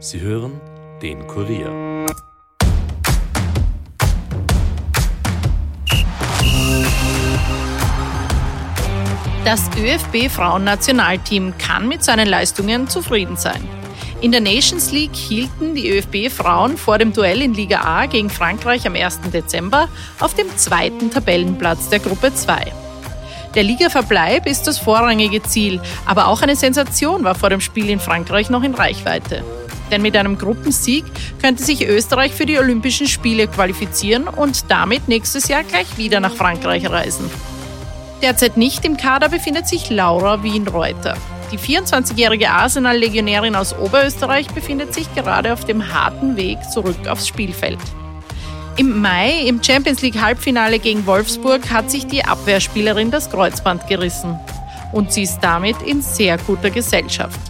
Sie hören den Kurier. Das ÖFB-Frauennationalteam kann mit seinen Leistungen zufrieden sein. In der Nations League hielten die ÖFB-Frauen vor dem Duell in Liga A gegen Frankreich am 1. Dezember auf dem zweiten Tabellenplatz der Gruppe 2. Der Ligaverbleib ist das vorrangige Ziel, aber auch eine Sensation war vor dem Spiel in Frankreich noch in Reichweite. Denn mit einem Gruppensieg könnte sich Österreich für die Olympischen Spiele qualifizieren und damit nächstes Jahr gleich wieder nach Frankreich reisen. Derzeit nicht im Kader befindet sich Laura Wien-Reuter. Die 24-jährige Arsenal-Legionärin aus Oberösterreich befindet sich gerade auf dem harten Weg zurück aufs Spielfeld. Im Mai im Champions League Halbfinale gegen Wolfsburg hat sich die Abwehrspielerin das Kreuzband gerissen. Und sie ist damit in sehr guter Gesellschaft.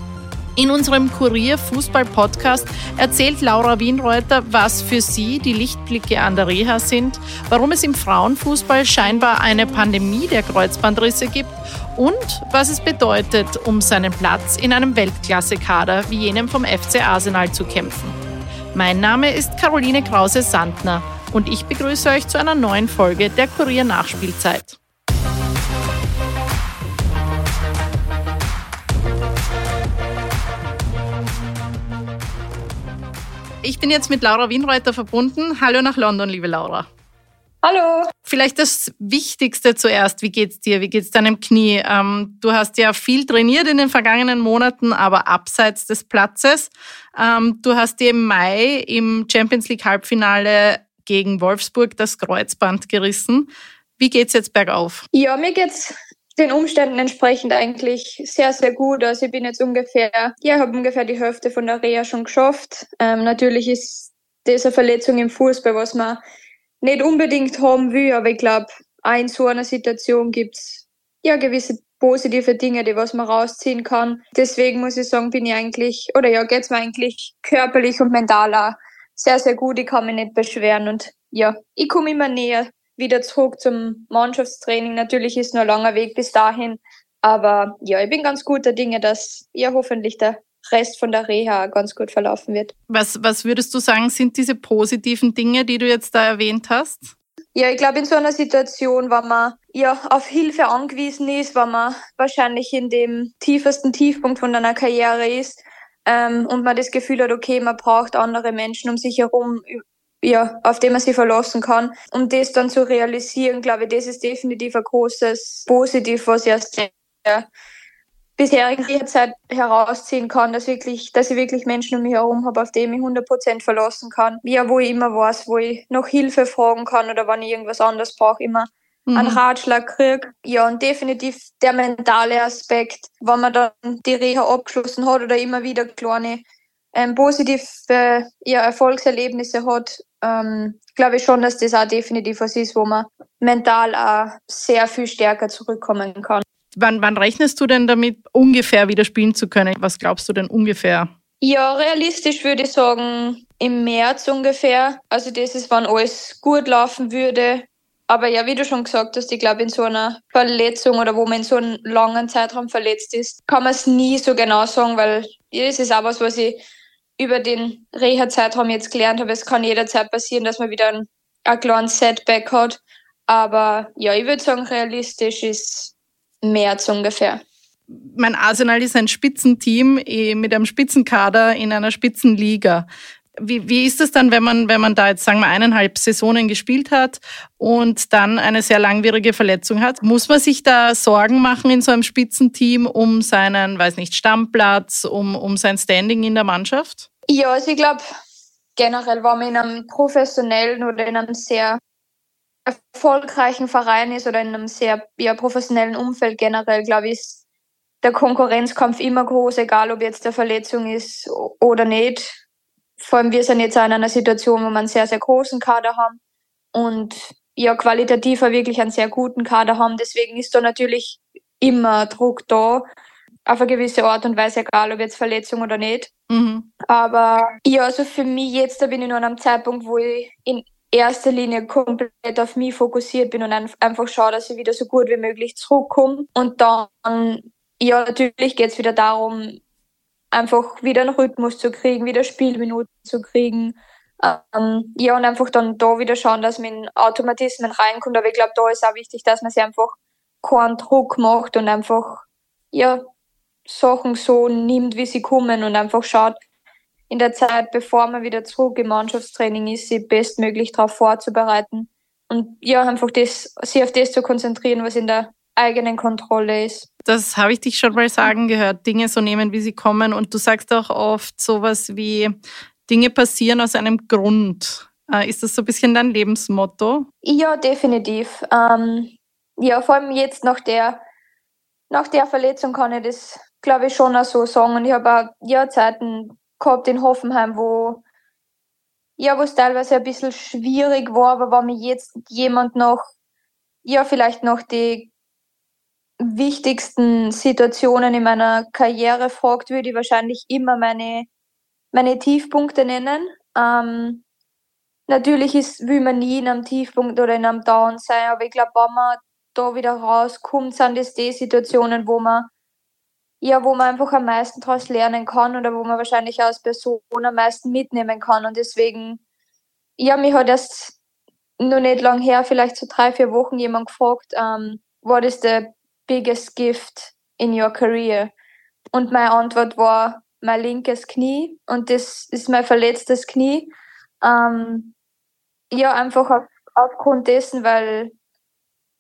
In unserem Kurier Fußball Podcast erzählt Laura Wienreuter, was für sie die Lichtblicke an der Reha sind, warum es im Frauenfußball scheinbar eine Pandemie der Kreuzbandrisse gibt und was es bedeutet, um seinen Platz in einem Weltklasse-Kader wie jenem vom FC Arsenal zu kämpfen. Mein Name ist Caroline Krause-Sandner und ich begrüße euch zu einer neuen Folge der Kurier Ich bin jetzt mit Laura Wienreuter verbunden. Hallo nach London, liebe Laura. Hallo. Vielleicht das Wichtigste zuerst. Wie geht's dir? Wie geht's deinem Knie? Ähm, du hast ja viel trainiert in den vergangenen Monaten, aber abseits des Platzes. Ähm, du hast dir im Mai im Champions League Halbfinale gegen Wolfsburg das Kreuzband gerissen. Wie geht's jetzt bergauf? Ja, mir geht's den Umständen entsprechend eigentlich sehr, sehr gut. Also ich bin jetzt ungefähr, ja, habe ungefähr die Hälfte von der Reha schon geschafft. Ähm, natürlich ist diese Verletzung im Fußball, was man nicht unbedingt haben will, aber ich glaube, in so einer Situation gibt's ja gewisse positive Dinge, die was man rausziehen kann. Deswegen muss ich sagen, bin ich eigentlich, oder ja, geht's mir eigentlich körperlich und mental auch sehr, sehr gut. Ich kann mich nicht beschweren und ja, ich komme immer näher wieder zurück zum Mannschaftstraining. Natürlich ist noch ein langer Weg bis dahin, aber ja, ich bin ganz guter Dinge, dass ja hoffentlich der Rest von der Reha ganz gut verlaufen wird. Was, was würdest du sagen, sind diese positiven Dinge, die du jetzt da erwähnt hast? Ja, ich glaube, in so einer Situation, wenn man ja auf Hilfe angewiesen ist, wenn man wahrscheinlich in dem tiefersten Tiefpunkt von einer Karriere ist ähm, und man das Gefühl hat, okay, man braucht andere Menschen um sich herum, ja, auf den man sich verlassen kann. Um das dann zu realisieren, glaube ich, das ist definitiv ein großes Positiv, was ich aus der bisherigen Zeit herausziehen kann, dass wirklich, dass ich wirklich Menschen um mich herum habe, auf die ich mich 100% verlassen kann. Ja, wo ich immer weiß, wo ich noch Hilfe fragen kann oder wenn ich irgendwas anderes brauche, immer mhm. einen Ratschlag kriege. Ja, und definitiv der mentale Aspekt, wenn man dann die Reha abgeschlossen hat oder immer wieder kleine ähm, positive ja, Erfolgserlebnisse hat, ähm, glaube ich schon, dass das auch definitiv was ist, wo man mental auch sehr viel stärker zurückkommen kann. Wann, wann rechnest du denn damit, ungefähr wieder spielen zu können? Was glaubst du denn ungefähr? Ja, realistisch würde ich sagen, im März ungefähr. Also das ist, wann alles gut laufen würde. Aber ja, wie du schon gesagt hast, ich glaube, in so einer Verletzung oder wo man in so einem langen Zeitraum verletzt ist, kann man es nie so genau sagen, weil das ist auch was, was ich über den Reha-Zeitraum jetzt gelernt habe, es kann jederzeit passieren, dass man wieder ein, ein kleines Setback hat. Aber ja, ich würde sagen, realistisch ist März ungefähr. Mein Arsenal ist ein Spitzenteam eh, mit einem Spitzenkader in einer Spitzenliga. Wie, wie ist es dann, wenn man, wenn man da jetzt, sagen wir, eineinhalb Saisonen gespielt hat und dann eine sehr langwierige Verletzung hat? Muss man sich da Sorgen machen in so einem Spitzenteam um seinen, weiß nicht, Stammplatz, um, um sein Standing in der Mannschaft? Ja, also ich glaube, generell, wenn man in einem professionellen oder in einem sehr erfolgreichen Verein ist oder in einem sehr ja, professionellen Umfeld generell, glaube ich, ist der Konkurrenzkampf immer groß, egal ob jetzt der Verletzung ist oder nicht vor allem wir sind jetzt auch in einer Situation, wo wir einen sehr, sehr großen Kader haben und ja, qualitativ wirklich einen sehr guten Kader haben. Deswegen ist da natürlich immer Druck da, auf eine gewisse Art und Weise, egal ob jetzt Verletzung oder nicht. Mhm. Aber ja, also für mich jetzt, da bin ich noch an einem Zeitpunkt, wo ich in erster Linie komplett auf mich fokussiert bin und einfach schaue, dass ich wieder so gut wie möglich zurückkomme. Und dann, ja, natürlich geht es wieder darum, einfach wieder einen Rhythmus zu kriegen, wieder Spielminuten zu kriegen. Ähm, ja, und einfach dann da wieder schauen, dass man in Automatismen reinkommt. Aber ich glaube, da ist auch wichtig, dass man sich einfach keinen Druck macht und einfach, ja, Sachen so nimmt, wie sie kommen und einfach schaut, in der Zeit, bevor man wieder zurück im Mannschaftstraining ist, sie bestmöglich darauf vorzubereiten. Und ja, einfach das, sich auf das zu konzentrieren, was in der eigenen Kontrolle ist. Das habe ich dich schon mal sagen gehört, Dinge so nehmen, wie sie kommen. Und du sagst auch oft sowas wie, Dinge passieren aus einem Grund. Äh, ist das so ein bisschen dein Lebensmotto? Ja, definitiv. Ähm, ja, vor allem jetzt nach der, nach der Verletzung kann ich das, glaube ich, schon auch so sagen. Und ich habe auch ja, Zeiten gehabt in Hoffenheim, wo ja, wo es teilweise ein bisschen schwierig war, aber wenn mir jetzt jemand noch, ja, vielleicht noch die wichtigsten Situationen in meiner Karriere fragt, würde ich wahrscheinlich immer meine, meine Tiefpunkte nennen. Ähm, natürlich ist, will man nie in einem Tiefpunkt oder in einem Down sein, aber ich glaube, wenn man da wieder rauskommt, sind das die Situationen, wo man ja, wo man einfach am meisten daraus lernen kann oder wo man wahrscheinlich als Person am meisten mitnehmen kann. Und deswegen, ja, mich hat erst noch nicht lang her, vielleicht so drei, vier Wochen jemand gefragt, ähm, what is the biggest gift in your career? Und meine Antwort war mein linkes Knie und das ist mein verletztes Knie. Ähm, ja, einfach auf, aufgrund dessen, weil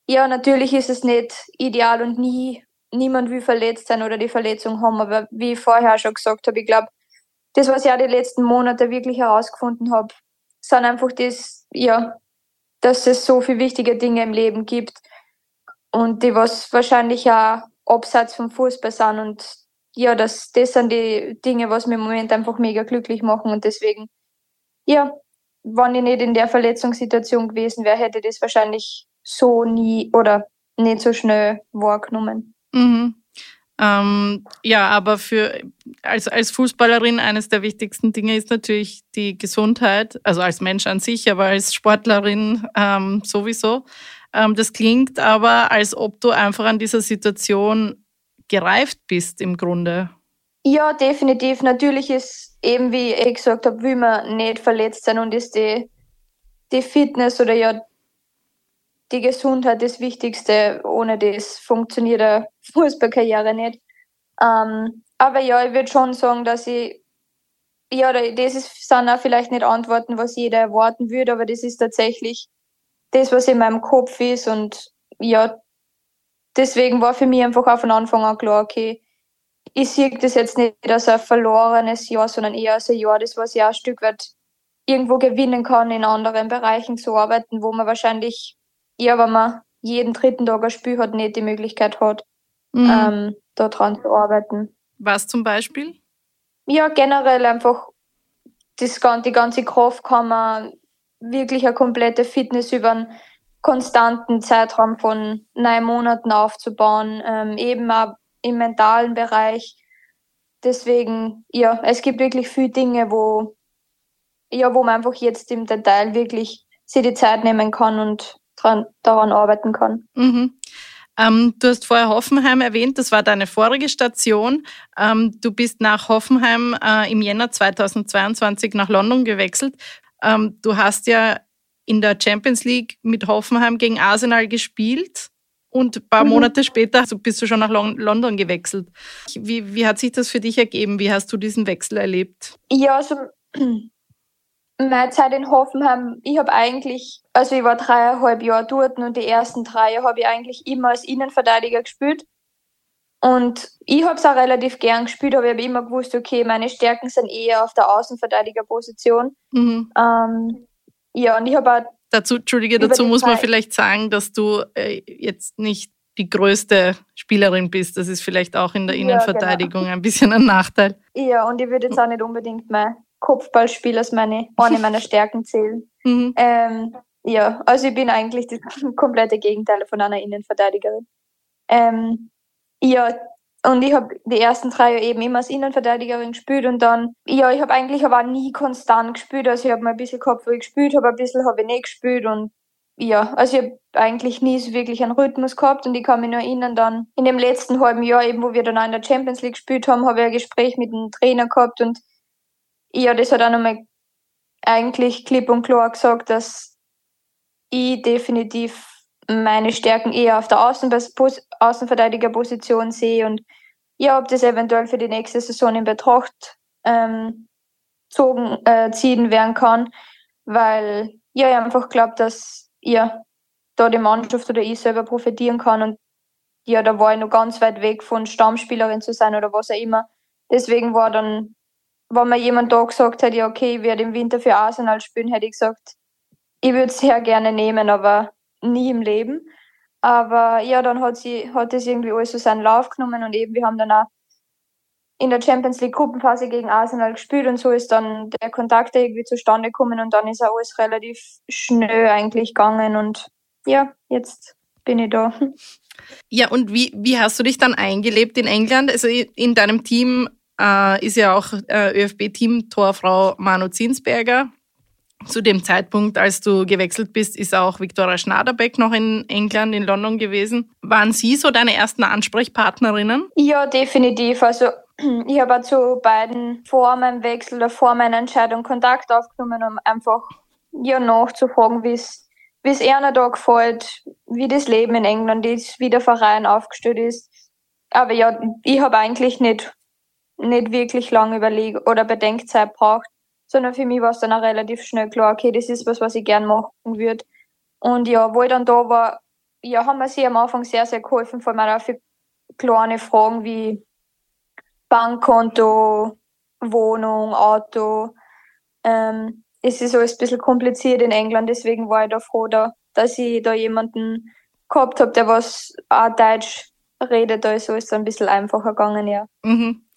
ja, natürlich ist es nicht ideal und nie niemand will verletzt sein oder die Verletzung haben. Aber wie ich vorher schon gesagt habe, ich glaube, das, was ich auch die letzten Monate wirklich herausgefunden habe, sind einfach das, ja, dass es so viele wichtige Dinge im Leben gibt und die, was wahrscheinlich auch abseits vom Fußball sind und ja, das, das sind die Dinge, was mir im Moment einfach mega glücklich machen und deswegen, ja, wenn ich nicht in der Verletzungssituation gewesen wäre, hätte ich das wahrscheinlich so nie oder nicht so schnell wahrgenommen. Mhm. Ähm, ja, aber für als, als Fußballerin eines der wichtigsten Dinge ist natürlich die Gesundheit, also als Mensch an sich, aber als Sportlerin ähm, sowieso. Ähm, das klingt aber, als ob du einfach an dieser Situation gereift bist im Grunde. Ja, definitiv. Natürlich ist eben, wie ich gesagt habe, will man nicht verletzt sein und ist die, die Fitness oder ja die Gesundheit das Wichtigste. Ohne das funktioniert eine Fußballkarriere nicht. Ähm, aber ja, ich würde schon sagen, dass ich, ja, das ist, sind auch vielleicht nicht Antworten, was jeder erwarten würde, aber das ist tatsächlich das, was in meinem Kopf ist. Und ja, deswegen war für mich einfach auch von Anfang an klar, okay, ich sehe das jetzt nicht als ein verlorenes Jahr, sondern eher als ein Jahr, das was ich auch ein Stück weit irgendwo gewinnen kann, in anderen Bereichen zu arbeiten, wo man wahrscheinlich ja, wenn man jeden dritten Tag ein Spiel hat, nicht die Möglichkeit hat, mhm. ähm, daran zu arbeiten. Was zum Beispiel? Ja, generell einfach das, die ganze Kraft kann man wirklich eine komplette Fitness über einen konstanten Zeitraum von neun Monaten aufzubauen, ähm, eben auch im mentalen Bereich. Deswegen, ja, es gibt wirklich viele Dinge, wo, ja, wo man einfach jetzt im Detail wirklich sich die Zeit nehmen kann und dran, daran arbeiten kann. Mhm. Ähm, du hast vorher Hoffenheim erwähnt, das war deine vorige Station. Ähm, du bist nach Hoffenheim äh, im Jänner 2022 nach London gewechselt. Ähm, du hast ja in der Champions League mit Hoffenheim gegen Arsenal gespielt und ein paar mhm. Monate später bist du schon nach London gewechselt. Wie, wie hat sich das für dich ergeben? Wie hast du diesen Wechsel erlebt? Ja, also meine Zeit in Hoffenheim, ich habe eigentlich, also ich war dreieinhalb Jahre dort und die ersten drei Jahre habe ich eigentlich immer als Innenverteidiger gespielt. Und ich habe es auch relativ gern gespielt, aber ich habe immer gewusst, okay, meine Stärken sind eher auf der Außenverteidigerposition. Mhm. Ähm, ja, und ich habe auch. Dazu, Entschuldige, dazu muss man vielleicht sagen, dass du äh, jetzt nicht die größte Spielerin bist. Das ist vielleicht auch in der Innenverteidigung ja, genau. ein bisschen ein Nachteil. Ja, und ich würde jetzt auch nicht unbedingt mein Kopfballspiel als meine, eine meiner Stärken zählen. Mhm. Ähm, ja, also ich bin eigentlich das komplette Gegenteil von einer Innenverteidigerin. Ähm, ja, und ich habe die ersten drei Jahre eben immer als Innenverteidigerin gespielt und dann, ja, ich habe eigentlich aber nie konstant gespielt. Also ich habe mal ein bisschen Kopf gespielt, habe ein bisschen habe ich nicht gespielt und ja, also ich habe eigentlich nie so wirklich einen Rhythmus gehabt und ich kann mich nur erinnern, dann in dem letzten halben Jahr, eben wo wir dann auch in der Champions League gespielt haben, habe ich ein Gespräch mit dem Trainer gehabt und ja, das hat auch nochmal eigentlich klipp und klar gesagt, dass ich definitiv meine Stärken eher auf der Außen Außenverteidigerposition sehe und ja, ob das eventuell für die nächste Saison in Betracht ähm, zogen, äh, ziehen werden kann, weil ja, ich einfach glaube, dass ja, da die Mannschaft oder ich selber profitieren kann und ja, da war ich noch ganz weit weg von Stammspielerin zu sein oder was auch immer. Deswegen war dann, wenn mir jemand da gesagt hätte, ja, okay, ich werde im Winter für Arsenal spielen, hätte ich gesagt, ich würde es sehr gerne nehmen, aber nie im Leben. Aber ja, dann hat sie, hat es irgendwie alles so seinen Lauf genommen und eben, wir haben dann auch in der Champions League Gruppenphase gegen Arsenal gespielt und so ist dann der Kontakt irgendwie zustande gekommen und dann ist auch alles relativ schnell eigentlich gegangen und ja, jetzt bin ich da. Ja, und wie, wie hast du dich dann eingelebt in England? Also in deinem Team äh, ist ja auch äh, ÖFB-Team-Torfrau Manu Zinsberger. Zu dem Zeitpunkt, als du gewechselt bist, ist auch Viktoria Schnaderbeck noch in England, in London gewesen. Waren sie so deine ersten Ansprechpartnerinnen? Ja, definitiv. Also ich habe zu beiden vor meinem Wechsel oder vor meiner Entscheidung Kontakt aufgenommen, um einfach ja nachzufragen, wie es wie es einer da gefällt, wie das Leben in England ist, wie der Verein aufgestellt ist. Aber ja, ich habe eigentlich nicht, nicht wirklich lange überlegt oder Bedenkzeit braucht, sondern für mich war es dann auch relativ schnell klar, okay, das ist was, was ich gern machen würde. Und ja, wo ich dann da war, ja, haben wir sie am Anfang sehr, sehr geholfen, vor allem auch für kleine Fragen wie Bankkonto, Wohnung, Auto. Ähm, es ist alles ein bisschen kompliziert in England, deswegen war ich da froh, da, dass ich da jemanden gehabt habe, der was auch Deutsch redet. Da ist alles ein bisschen einfacher gegangen, ja. Mhm.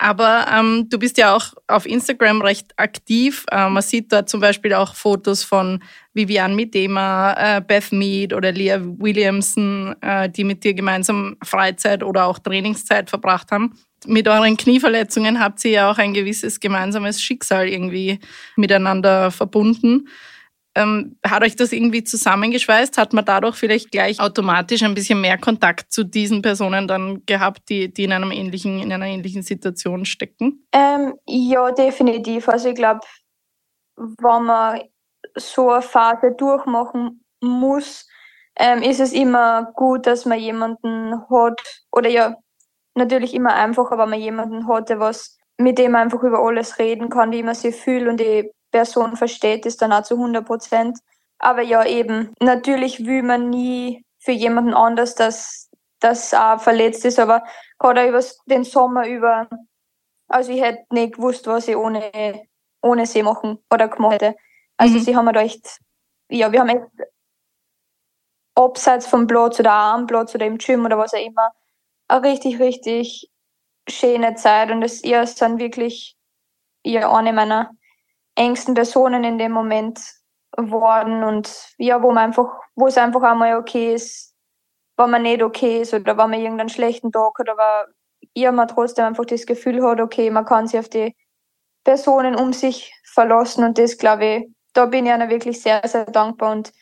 Aber ähm, du bist ja auch auf Instagram recht aktiv. Äh, man sieht dort zum Beispiel auch Fotos von Vivian Midema, äh, Beth Mead oder Leah Williamson, äh, die mit dir gemeinsam Freizeit oder auch Trainingszeit verbracht haben. Mit euren Knieverletzungen habt ihr ja auch ein gewisses gemeinsames Schicksal irgendwie miteinander verbunden. Ähm, hat euch das irgendwie zusammengeschweißt? Hat man dadurch vielleicht gleich automatisch ein bisschen mehr Kontakt zu diesen Personen dann gehabt, die, die in, einem ähnlichen, in einer ähnlichen Situation stecken? Ähm, ja, definitiv. Also ich glaube, wenn man so eine Phase durchmachen muss, ähm, ist es immer gut, dass man jemanden hat, oder ja, natürlich immer einfacher, wenn man jemanden hat, der was, mit dem man einfach über alles reden kann, wie man sich fühlt und die Person versteht es dann auch zu 100 Prozent. Aber ja, eben, natürlich will man nie für jemanden anders, dass das auch verletzt ist, aber gerade über den Sommer über, also ich hätte nicht gewusst, was ich ohne, ohne sie machen oder gemacht hätte. Also mhm. sie haben da echt, ja, wir haben echt abseits vom Platz oder am Platz oder im Gym oder was auch immer, eine richtig, richtig schöne Zeit und es ihr ist dann wirklich ja eine meiner engsten Personen in dem Moment worden und ja, wo man einfach, wo es einfach einmal okay ist, wenn man nicht okay ist oder wenn man irgendeinen schlechten Tag hat, aber ja, man trotzdem einfach das Gefühl hat, okay, man kann sich auf die Personen um sich verlassen und das glaube ich, da bin ich einer wirklich sehr, sehr dankbar und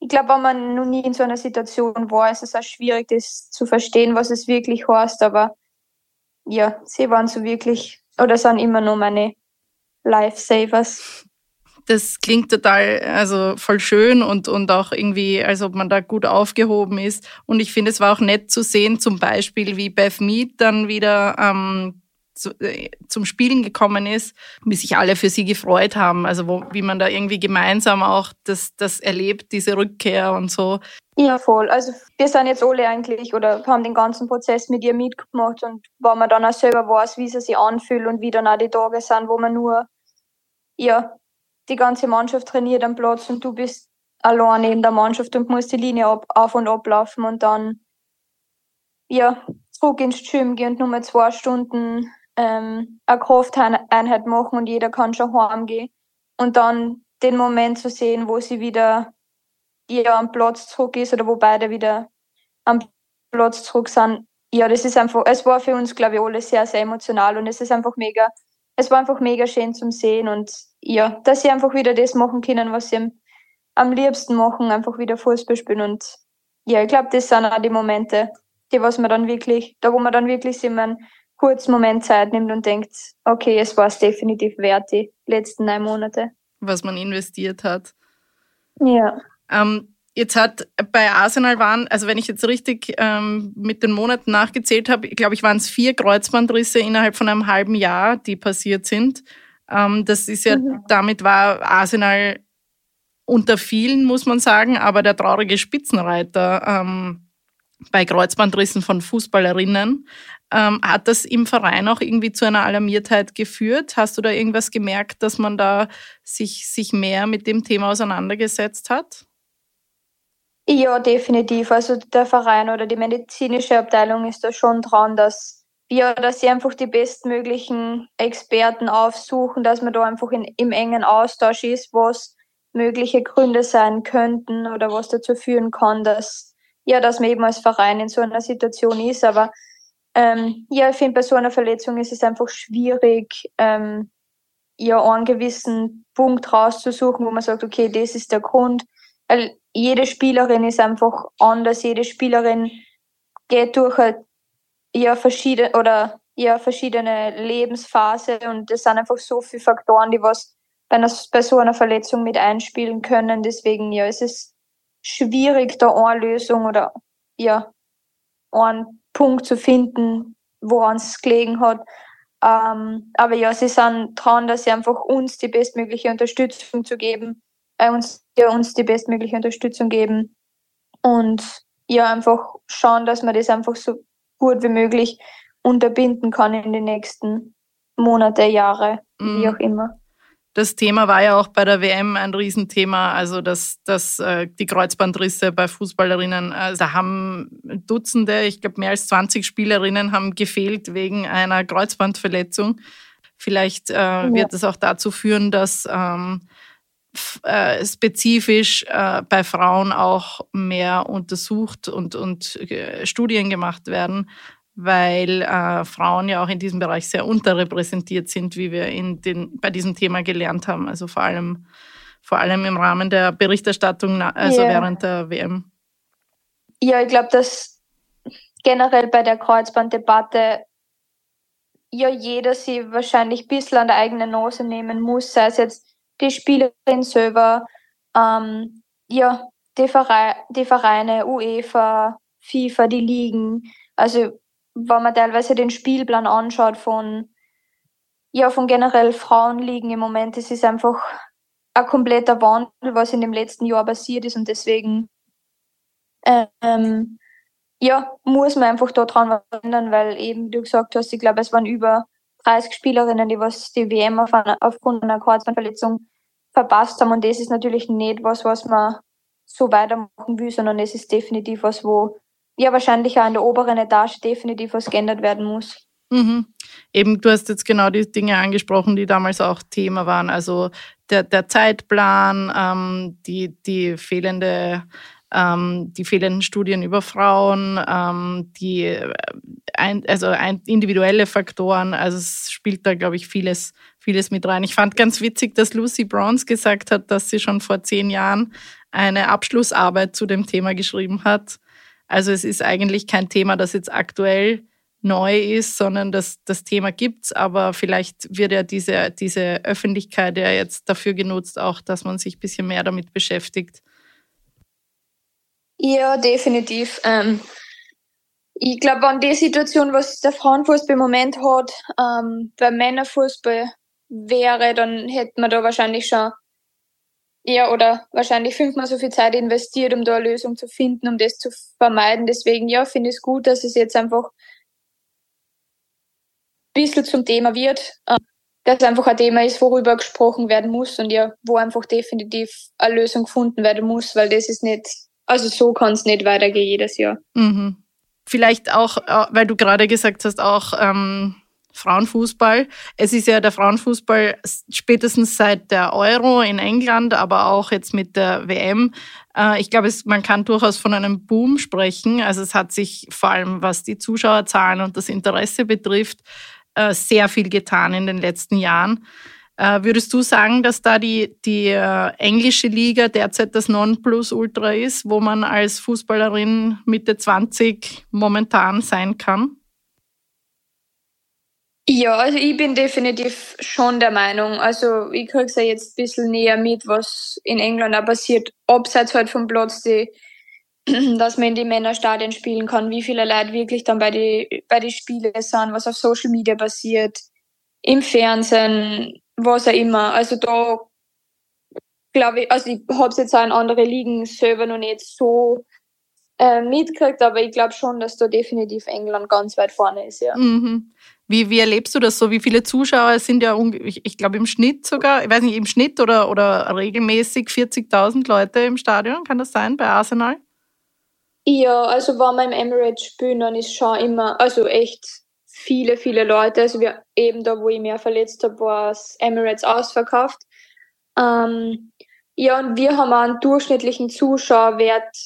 ich glaube, wenn man noch nie in so einer Situation war, ist es auch schwierig, das zu verstehen, was es wirklich heißt, aber ja, sie waren so wirklich oder sind immer nur meine Lifesavers. Das klingt total, also voll schön und, und auch irgendwie, als ob man da gut aufgehoben ist. Und ich finde, es war auch nett zu sehen, zum Beispiel, wie Beth Mead dann wieder ähm, äh, zum Spielen gekommen ist, wie sich alle für sie gefreut haben. Also wo, wie man da irgendwie gemeinsam auch das, das erlebt, diese Rückkehr und so. Ja, voll. Also wir sind jetzt alle eigentlich oder haben den ganzen Prozess mit ihr mitgemacht und weil man dann auch selber weiß, wie sie sich anfühlt und wie dann auch die Tage sind, wo man nur ja, die ganze Mannschaft trainiert am Platz und du bist alleine in der Mannschaft und musst die Linie ab, auf und ablaufen und dann ja, zurück ins Gym gehen und nur mal zwei Stunden ähm, eine Krafteinheit machen und jeder kann schon heimgehen. Und dann den Moment zu sehen, wo sie wieder ja, am Platz zurück ist oder wo beide wieder am Platz zurück sind. Ja, das ist einfach, es war für uns, glaube ich, alles sehr, sehr emotional und es ist einfach mega, es war einfach mega schön zum Sehen und ja, dass sie einfach wieder das machen können, was sie am, am liebsten machen, einfach wieder Fußball spielen. Und ja, ich glaube, das sind auch die Momente, die was man dann wirklich, da wo man dann wirklich sich einen kurzen Moment Zeit nimmt und denkt, okay, es war es definitiv wert, die letzten neun Monate. Was man investiert hat. Ja. Ähm, Jetzt hat bei Arsenal waren, also wenn ich jetzt richtig ähm, mit den Monaten nachgezählt habe, glaube ich, waren es vier Kreuzbandrisse innerhalb von einem halben Jahr, die passiert sind. Ähm, das ist ja, mhm. damit war Arsenal unter vielen, muss man sagen, aber der traurige Spitzenreiter ähm, bei Kreuzbandrissen von Fußballerinnen. Ähm, hat das im Verein auch irgendwie zu einer Alarmiertheit geführt? Hast du da irgendwas gemerkt, dass man da sich, sich mehr mit dem Thema auseinandergesetzt hat? Ja, definitiv. Also der Verein oder die medizinische Abteilung ist da schon dran, dass wir, dass sie einfach die bestmöglichen Experten aufsuchen, dass man da einfach in, im engen Austausch ist, was mögliche Gründe sein könnten oder was dazu führen kann, dass ja, dass man eben als Verein in so einer Situation ist. Aber ähm, ja, ich finde, bei so einer Verletzung ist es einfach schwierig, ähm, ja, einen gewissen Punkt rauszusuchen, wo man sagt, okay, das ist der Grund. Weil jede Spielerin ist einfach anders, jede Spielerin geht durch halt ja verschiedene oder ja verschiedene Lebensphase und es sind einfach so viele Faktoren, die was bei, einer, bei so einer Verletzung mit einspielen können. Deswegen ja, es ist schwierig, da eine Lösung oder ja einen Punkt zu finden, woran es gelegen hat. Ähm, aber ja, sie sind dran, dass sie einfach uns die bestmögliche Unterstützung zu geben, äh, uns, ja, uns die bestmögliche Unterstützung geben und ja, einfach schauen, dass man das einfach so gut wie möglich unterbinden kann in den nächsten Monate, Jahre, mhm. wie auch immer. Das Thema war ja auch bei der WM ein Riesenthema, also dass, dass äh, die Kreuzbandrisse bei Fußballerinnen, also da haben Dutzende, ich glaube mehr als 20 Spielerinnen haben gefehlt wegen einer Kreuzbandverletzung. Vielleicht äh, ja. wird es auch dazu führen, dass ähm, äh, spezifisch äh, bei Frauen auch mehr untersucht und, und äh, Studien gemacht werden, weil äh, Frauen ja auch in diesem Bereich sehr unterrepräsentiert sind, wie wir in den, bei diesem Thema gelernt haben. Also vor allem, vor allem im Rahmen der Berichterstattung, also yeah. während der WM. Ja, ich glaube, dass generell bei der Kreuzbanddebatte ja jeder sie wahrscheinlich ein bisschen an der eigenen Nase nehmen muss, sei es jetzt die Spielerin selber, ähm, ja, die, Vereine, die Vereine, UEFA, FIFA, die Ligen. Also wenn man teilweise den Spielplan anschaut von ja von generell Frauenligen im Moment, es ist einfach ein kompletter Wandel, was in dem letzten Jahr passiert ist und deswegen ähm, ja, muss man einfach da dran ändern, weil eben, du gesagt hast, ich glaube, es waren über 30 Spielerinnen, die was die WM auf einer, aufgrund einer Kreuzbandverletzung verpasst haben. Und das ist natürlich nicht was, was man so weitermachen will, sondern es ist definitiv was, wo ja wahrscheinlich auch in der oberen Etage definitiv was geändert werden muss. Mhm. Eben, du hast jetzt genau die Dinge angesprochen, die damals auch Thema waren. Also der, der Zeitplan, ähm, die, die fehlende ähm, die fehlenden Studien über Frauen, ähm, die äh, ein, also ein, individuelle Faktoren. Also es spielt da, glaube ich, vieles, vieles mit rein. Ich fand ganz witzig, dass Lucy Bronze gesagt hat, dass sie schon vor zehn Jahren eine Abschlussarbeit zu dem Thema geschrieben hat. Also es ist eigentlich kein Thema, das jetzt aktuell neu ist, sondern das, das Thema gibt's, aber vielleicht wird ja diese, diese Öffentlichkeit ja jetzt dafür genutzt, auch dass man sich ein bisschen mehr damit beschäftigt. Ja, definitiv. Ähm, ich glaube, an die Situation, was der Frauenfußball im Moment hat, ähm, beim Männerfußball wäre, dann hätte man da wahrscheinlich schon ja, oder wahrscheinlich fünfmal so viel Zeit investiert, um da eine Lösung zu finden, um das zu vermeiden. Deswegen, ja, finde ich es gut, dass es jetzt einfach ein bisschen zum Thema wird, ähm, dass es einfach ein Thema ist, worüber gesprochen werden muss und ja, wo einfach definitiv eine Lösung gefunden werden muss, weil das ist nicht, also so kann es nicht weitergehen jedes Jahr. Mhm. Vielleicht auch, äh, weil du gerade gesagt hast, auch ähm Frauenfußball. Es ist ja der Frauenfußball spätestens seit der Euro in England, aber auch jetzt mit der WM. Äh, ich glaube, man kann durchaus von einem Boom sprechen. Also es hat sich vor allem, was die Zuschauerzahlen und das Interesse betrifft, äh, sehr viel getan in den letzten Jahren. Äh, würdest du sagen, dass da die, die äh, englische Liga derzeit das Nonplusultra ist, wo man als Fußballerin Mitte 20 momentan sein kann? Ja, also ich bin definitiv schon der Meinung. Also ich kriege es ja jetzt ein bisschen näher mit, was in England auch passiert, abseits halt vom Platz, die, dass man in die Männerstadien spielen kann, wie viele Leute wirklich dann bei die, bei die Spiele sind, was auf Social Media passiert, im Fernsehen, was auch immer. Also da glaube ich, also ich habe es jetzt auch in andere Ligen selber noch nicht so äh, mitgekriegt, aber ich glaube schon, dass da definitiv England ganz weit vorne ist, ja. Mhm. Wie, wie erlebst du das so? Wie viele Zuschauer sind ja, ich, ich glaube im Schnitt sogar, ich weiß nicht, im Schnitt oder, oder regelmäßig 40.000 Leute im Stadion, kann das sein bei Arsenal? Ja, also wenn wir im Emirates spielen, dann ist schon immer, also echt viele, viele Leute. Also wir eben da, wo ich mehr verletzt habe, war es Emirates ausverkauft. Ähm, ja, und wir haben einen durchschnittlichen Zuschauerwert,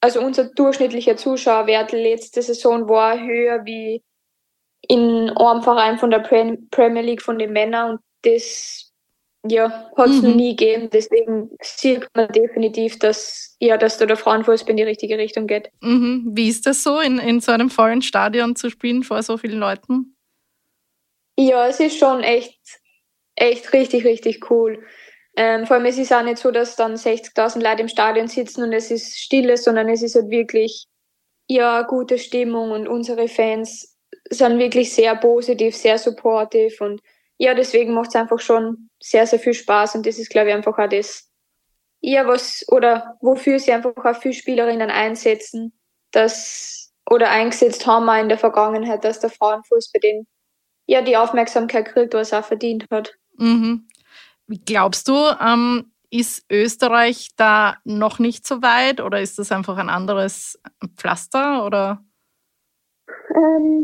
also unser durchschnittlicher Zuschauerwert letzte Saison war höher wie in einem Verein von der Premier League von den Männern und das ja, hat es mhm. noch nie gegeben. Deswegen sieht man definitiv, dass, ja, dass da der Frauenfußball in die richtige Richtung geht. Mhm. Wie ist das so, in, in so einem vollen Stadion zu spielen vor so vielen Leuten? Ja, es ist schon echt, echt richtig, richtig cool. Ähm, vor allem es ist auch nicht so, dass dann 60.000 Leute im Stadion sitzen und es ist stille, sondern es ist halt wirklich ja gute Stimmung und unsere Fans sind wirklich sehr positiv, sehr supportive und ja, deswegen macht es einfach schon sehr, sehr viel Spaß und das ist, glaube ich, einfach auch das, ja, was oder wofür sie einfach auch viele Spielerinnen einsetzen, dass oder eingesetzt haben wir in der Vergangenheit, dass der Frauenfußball den ja die Aufmerksamkeit kriegt, was er auch verdient hat. Mhm. Wie glaubst du, ähm, ist Österreich da noch nicht so weit oder ist das einfach ein anderes Pflaster oder? Ähm,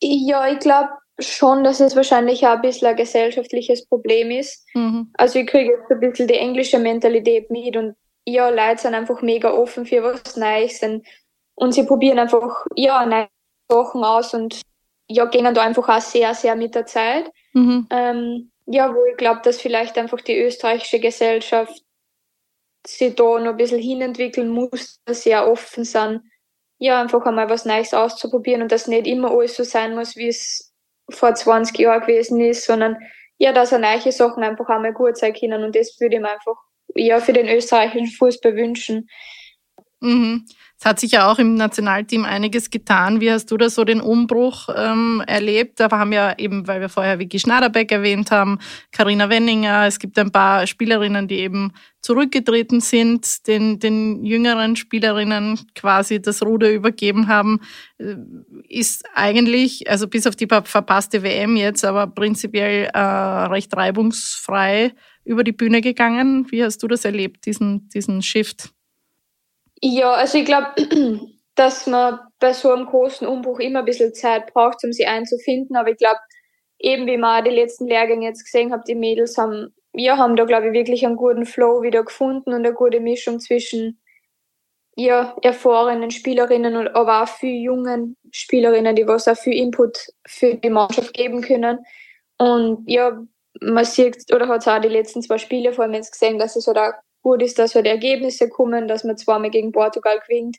ja, ich glaube schon, dass es wahrscheinlich auch ein bisschen ein gesellschaftliches Problem ist. Mhm. Also ich kriege jetzt ein bisschen die englische Mentalität mit und ja, Leute sind einfach mega offen für was Neues und, und sie probieren einfach ja neue Sachen aus und ja, gehen da einfach auch sehr, sehr mit der Zeit. Mhm. Ähm, ja, wo ich glaube, dass vielleicht einfach die österreichische Gesellschaft sich da noch ein bisschen hinentwickeln muss, dass sie auch offen sind ja, einfach einmal was Neues auszuprobieren und dass nicht immer alles so sein muss, wie es vor 20 Jahren gewesen ist, sondern ja, dass er neue Sachen einfach einmal gut sein können und das würde ich mir einfach ja für den österreichischen Fußball wünschen. Mhm. Es hat sich ja auch im Nationalteam einiges getan. Wie hast du da so den Umbruch ähm, erlebt? Da haben ja eben, weil wir vorher Vicky Schnaderbeck erwähnt haben, Karina Wenninger, es gibt ein paar Spielerinnen, die eben zurückgetreten sind, den, den jüngeren Spielerinnen quasi das Ruder übergeben haben. Äh, ist eigentlich, also bis auf die verpasste WM jetzt, aber prinzipiell äh, recht reibungsfrei über die Bühne gegangen. Wie hast du das erlebt, diesen, diesen Shift? Ja, also ich glaube, dass man bei so einem großen Umbruch immer ein bisschen Zeit braucht, um sie einzufinden. Aber ich glaube, eben wie man die letzten Lehrgänge jetzt gesehen hat, die Mädels haben, ja, haben da, glaube ich, wirklich einen guten Flow wieder gefunden und eine gute Mischung zwischen ja, erfahrenen Spielerinnen und aber auch für jungen Spielerinnen, die was auch viel Input für die Mannschaft geben können. Und ja, man sieht, oder hat es auch die letzten zwei Spiele vor allem jetzt gesehen, dass es halt auch gut ist, dass halt Ergebnisse kommen, dass man zweimal gegen Portugal gewinnt.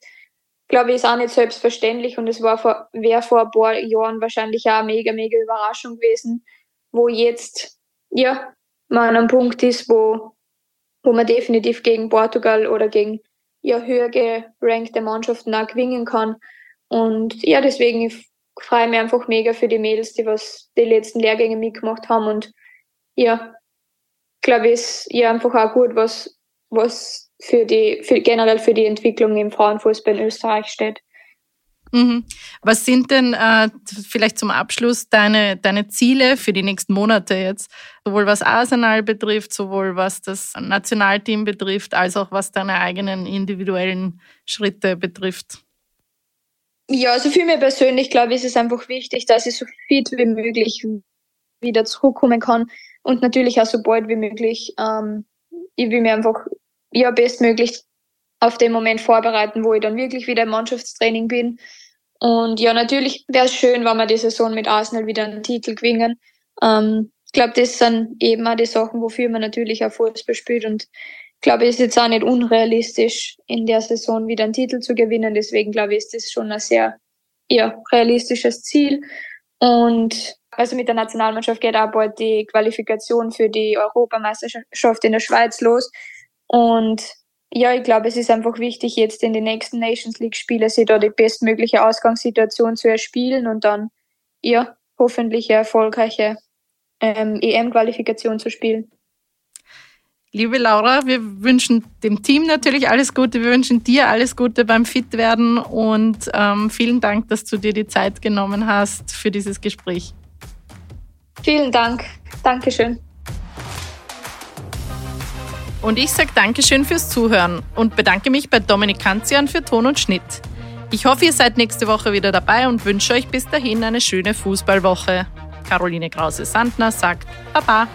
Glaube ich, ist auch nicht selbstverständlich und es war vor, wäre vor ein paar Jahren wahrscheinlich auch eine mega, mega Überraschung gewesen, wo jetzt, ja, man an einem Punkt ist, wo, wo man definitiv gegen Portugal oder gegen ja, höher gerankte Mannschaften auch gewinnen kann. Und ja, deswegen freue ich mich einfach mega für die Mädels, die was die letzten Lehrgänge mitgemacht haben und ja, glaube ich, ist ja einfach auch gut, was was für die, für, generell für die Entwicklung im Frauenfußball in Österreich steht. Mhm. Was sind denn äh, vielleicht zum Abschluss deine, deine Ziele für die nächsten Monate jetzt? Sowohl was Arsenal betrifft, sowohl was das Nationalteam betrifft, als auch was deine eigenen individuellen Schritte betrifft? Ja, also für mich persönlich, glaube ich, ist es einfach wichtig, dass ich so fit wie möglich wieder zurückkommen kann und natürlich auch so bald wie möglich. Ähm, ich will mir einfach ja bestmöglich auf den Moment vorbereiten, wo ich dann wirklich wieder im Mannschaftstraining bin. Und ja, natürlich wäre es schön, wenn wir die Saison mit Arsenal wieder einen Titel gewinnen. Ähm, ich glaube, das sind eben auch die Sachen, wofür man natürlich auch Fußball spielt. Und ich glaube, es ist jetzt auch nicht unrealistisch, in der Saison wieder einen Titel zu gewinnen. Deswegen glaube ich, ist das schon ein sehr ja, realistisches Ziel. Und also mit der Nationalmannschaft geht auch bald die Qualifikation für die Europameisterschaft in der Schweiz los. Und ja, ich glaube, es ist einfach wichtig, jetzt in den nächsten Nations League Spielen sich da die bestmögliche Ausgangssituation zu erspielen und dann ja hoffentlich eine erfolgreiche ähm, EM-Qualifikation zu spielen. Liebe Laura, wir wünschen dem Team natürlich alles Gute. Wir wünschen dir alles Gute beim Fitwerden und ähm, vielen Dank, dass du dir die Zeit genommen hast für dieses Gespräch. Vielen Dank. Dankeschön. Und ich sage Dankeschön fürs Zuhören und bedanke mich bei Dominik Kanzian für Ton und Schnitt. Ich hoffe, ihr seid nächste Woche wieder dabei und wünsche euch bis dahin eine schöne Fußballwoche. Caroline Krause-Sandner sagt Baba.